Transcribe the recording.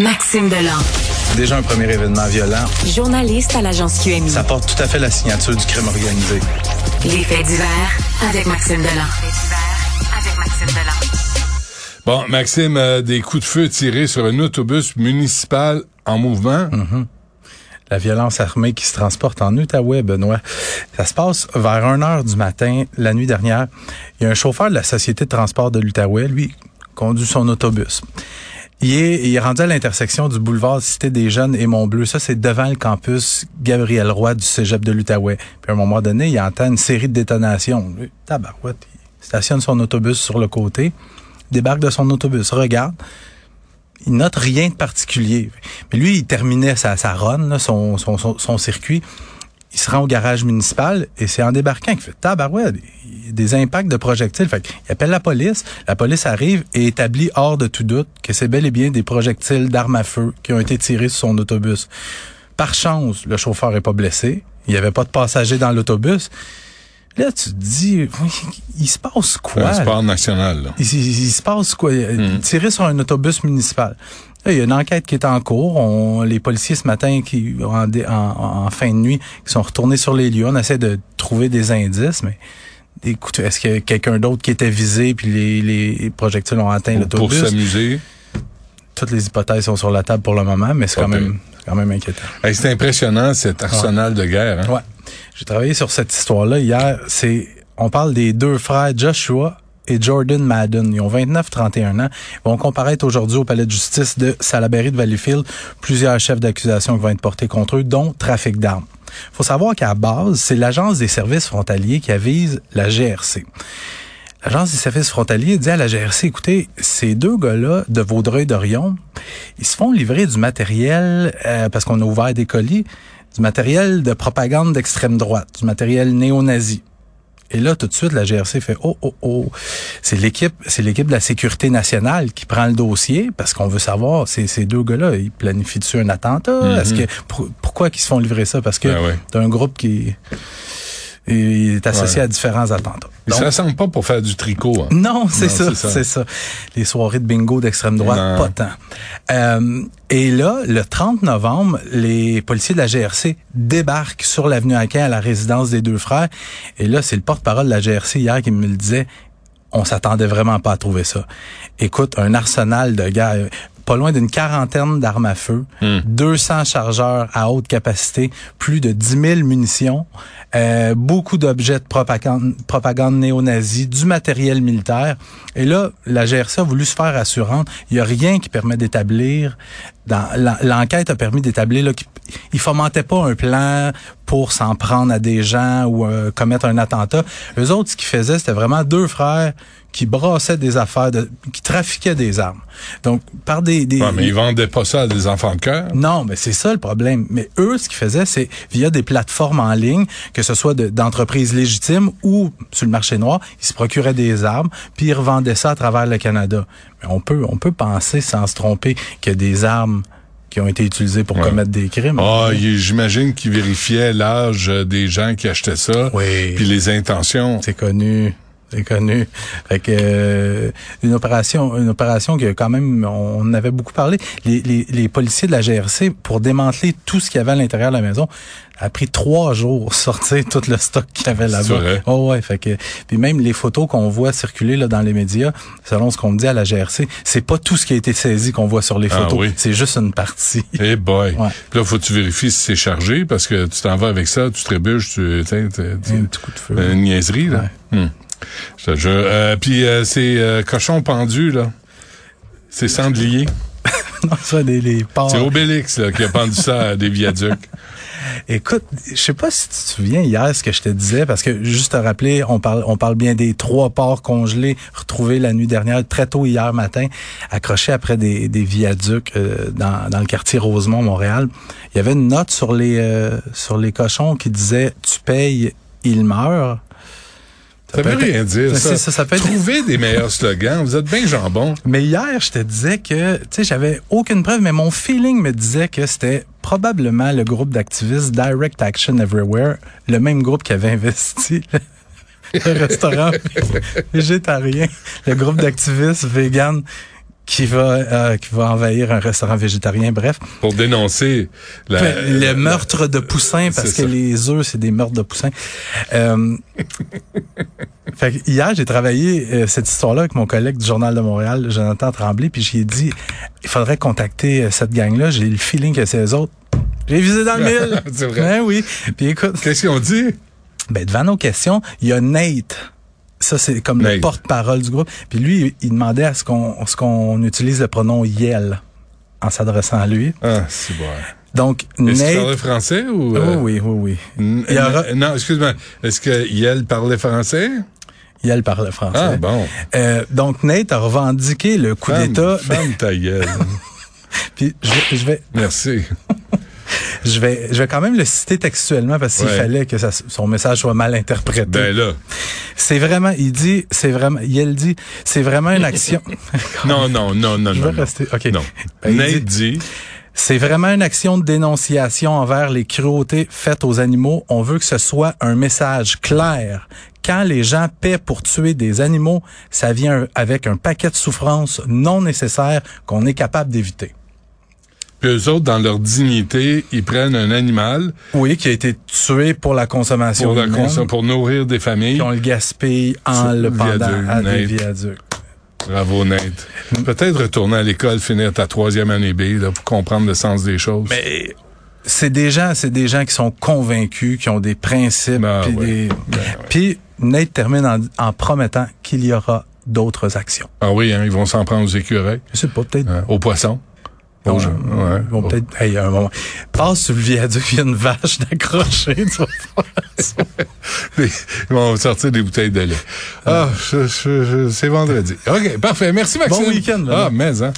Maxime Delan, Déjà un premier événement violent. journaliste à l'agence QMI. Ça porte tout à fait la signature du crime organisé. Les faits divers avec Maxime Delan. avec Maxime Delan. Bon, Maxime, euh, des coups de feu tirés sur un autobus municipal en mouvement. La violence armée qui se transporte en Outaouais, Benoît. Ça se passe vers 1 heure du matin, la nuit dernière. Il y a un chauffeur de la Société de transport de l'Outaouais, lui, conduit son autobus. Il est, il est rendu à l'intersection du boulevard Cité des Jeunes et Montbleu. Ça, c'est devant le campus Gabriel Roy du cégep de l'Outaouais. Puis à un moment donné, il entend une série de détonations. Lui, tabarouette, il stationne son autobus sur le côté, débarque de son autobus, regarde. Il note rien de particulier. Mais lui, il terminait sa, sa run, son, son, son circuit. Il se rend au garage municipal et c'est en débarquant qu'il fait tabarouette, il des impacts de projectiles. Fait qu'il appelle la police. La police arrive et établit hors de tout doute que c'est bel et bien des projectiles d'armes à feu qui ont été tirés sur son autobus. Par chance, le chauffeur est pas blessé. Il y avait pas de passagers dans l'autobus. Là, tu te dis, il se passe quoi? un sport national. là. Il, il- il se passe quoi? Hmm. Tirer sur un autobus municipal. Là, il y a une enquête qui est en cours. On, les policiers ce matin, qui en, en, en fin de nuit, qui sont retournés sur les lieux. On essaie de trouver des indices, mais écoute, est-ce qu'il y a quelqu'un d'autre qui était visé puis les, les projectiles ont atteint Pour, pour l'autobus? s'amuser? Toutes les hypothèses sont sur la table pour le moment, mais c'est quand même, quand même inquiétant. Hey, c'est impressionnant, cet arsenal de guerre. hein? Ouais. J'ai travaillé sur cette histoire-là hier. C'est, on parle des deux frères Joshua et Jordan Madden. Ils ont 29-31 ans. Ils vont comparaître aujourd'hui au palais de justice de Salaberry de Valleyfield. Plusieurs chefs d'accusation qui vont être portés contre eux, dont trafic d'armes. faut savoir qu'à base, c'est l'Agence des services frontaliers qui avise la GRC. L'Agence des services frontaliers dit à la GRC, écoutez, ces deux gars-là de Vaudreuil-Dorion, ils se font livrer du matériel, euh, parce qu'on a ouvert des colis, du matériel de propagande d'extrême droite, du matériel néo-nazi. Et là, tout de suite, la GRC fait oh oh oh. C'est l'équipe, c'est l'équipe de la sécurité nationale qui prend le dossier parce qu'on veut savoir ces, ces deux gars-là, ils planifient-tu un attentat? Est-ce que pour- pourquoi qu'ils se font livrer ça? Parce que Ah ouais. t'as un groupe qui il est associé Ouais. à différents attentats. Ils se Donc, rassemblent pas pour faire du tricot. hein. non, c'est ça, c'est ça. Les soirées de bingo d'extrême droite, Non. pas tant. Euh, et là, le 30 novembre, les policiers de la GRC débarquent sur l'avenue Aquin à la résidence des deux frères. Et là, c'est le porte-parole de la GRC hier qui me le disait. On s'attendait vraiment pas à trouver ça. Écoute, un arsenal de guerre, pas loin d'une quarantaine d'armes à feu, 200 chargeurs à haute capacité, plus de 10 000 munitions, euh, beaucoup d'objets de propagande, propagande néo-nazie, du matériel militaire. Et là, la GRC a voulu se faire assurante. Il y a rien qui permet d'établir, l'enquête a permis d'établir là, qu'il il fomentait pas un plan pour s'en prendre à des gens ou euh, commettre un attentat. Eux autres, ce qu'ils faisaient, c'était vraiment deux frères qui brassaient des affaires, de, qui trafiquaient des armes. Donc, par des... des Ouais, mais ils vendaient pas ça à des enfants de cœur. non, mais c'est ça le problème. Mais eux, ce qu'ils faisaient, c'est via des plateformes en ligne, que ce soit de- d'entreprises légitimes ou sur le marché noir, ils se procuraient des armes, puis ils revendaient ça à travers le Canada. Mais on peut, on peut penser, sans se tromper, qu'il y a des armes qui ont été utilisées pour Ouais. commettre des crimes. Ah, il- j'imagine qu'ils vérifiaient l'âge euh, des gens qui achetaient ça, Oui. puis les intentions. C'est connu. C'est connu. Fait que euh, une opération, une opération qui a quand même, on avait beaucoup parlé. Les, les, les policiers de la GRC pour démanteler tout ce qu'il y avait à l'intérieur de la maison a pris trois jours sortir tout le stock qu'il y avait là-bas. Oh ouais, fait que puis même les photos qu'on voit circuler là dans les médias, selon ce qu'on me dit à la GRC, c'est pas tout ce qui a été saisi qu'on voit sur les Ah photos, oui. c'est juste une partie. Eh boy. Ouais. Puis là, faut que tu vérifies si c'est chargé? Parce que tu t'en vas avec ça, tu trébuches, tu, tu, sais, tu- tu- Un petit coup de feu. une niaiserie, là. Hmm. Je te jure. Euh, puis euh, c'est euh, cochon pendu, là. C'est Sandlier. non, ça les, les porcs. C'est Obélix, là, qui a pendu ça à des viaducs. Écoute, je sais pas si tu te souviens hier ce que je te disais, parce que juste te rappeler, on parle, on parle bien des trois porcs congelés retrouvés la nuit dernière, très tôt hier matin, accrochés après des, des viaducs euh, dans, dans le quartier Rosemont, Montréal. Il y avait une note sur les euh, sur les cochons qui disait tu payes, il meurt. Ça peut veut rien dire, ça. ça, ça peut être- Trouvez des meilleurs slogans. Vous êtes bien jambon. Mais hier, je te disais que, tu sais, j'avais aucune preuve, mais mon feeling me disait que c'était probablement le groupe d'activistes Direct Action Everywhere, le même groupe qui avait investi le, le restaurant végétarien, le groupe d'activistes vegan qui va euh, qui va envahir un restaurant végétarien. Bref, Pour dénoncer la, le la- meurtre de poussins parce que ça. les œufs c'est des meurtres de poussins. Euh, fait que hier j'ai travaillé euh, cette histoire-là avec mon collègue du journal de Montréal, Jonathan Tremblay, puis j'ai dit il faudrait contacter euh, cette gang-là. J'ai le feeling que c'est eux autres. J'ai visé dans le mille. C'est vrai. Ben oui. Puis écoute, Qu'est-ce qu'ils ont dit? ben devant nos questions, il y a Nate. Ça, c'est comme le porte-parole du groupe. Puis lui, il demandait à ce qu'on ce qu'on utilise le pronom Yel en s'adressant à lui. Ah, c'est bon. Donc, Est-ce qu'il Nate. parlait français ou... Oh euh, oui, oui, oui. Il aura- Non, excuse-moi. Est-ce que Yel parlait français? Yel parle français. Ah, bon. Euh, donc, Nate a revendiqué le coup d'État. Femme ta gueule. Puis je, je vais, Merci. je vais, je vais quand même le citer textuellement parce qu'il Ouais. fallait que ça- son message soit mal interprété. Ben là. c'est vraiment, il dit, c'est vraiment, Yel dit, c'est vraiment une action. Non, non, non, non, je non. vais non. rester. Ok. Non. Ben, il dit, C'est vraiment une action de dénonciation envers les cruautés faites aux animaux. On veut que ce soit un message clair. Quand les gens paient pour tuer des animaux, ça vient avec un paquet de souffrances non nécessaires qu'on est capable d'éviter. Puis eux autres, dans leur dignité, ils prennent un animal Oui, qui a été tué pour la consommation pour, la pour nourrir des familles. puis on le gaspille en le pendant à des viaducs. Bravo, Nate. Peut-être retourner à l'école, finir ta troisième année B, là, pour comprendre le sens des choses. Mais c'est des gens, c'est des gens qui sont convaincus, qui ont des principes, Ben puis ouais. des- Ben ouais. puis Nate termine en, en promettant qu'il y aura d'autres actions. Ah oui, hein, ils vont s'en prendre aux écureuils, Je sais pas, peut-être. hein, aux poissons. Bon, euh, ouais. vont peut-être. Hey, à un moment. Passe sur le viaduc, il y a une vache d'accrocher. Ils vont sortir des bouteilles de lait. Ah, je- je- je- c'est vendredi. OK, parfait. Merci, Maxime. Bon week-end. Ah, mais, hein.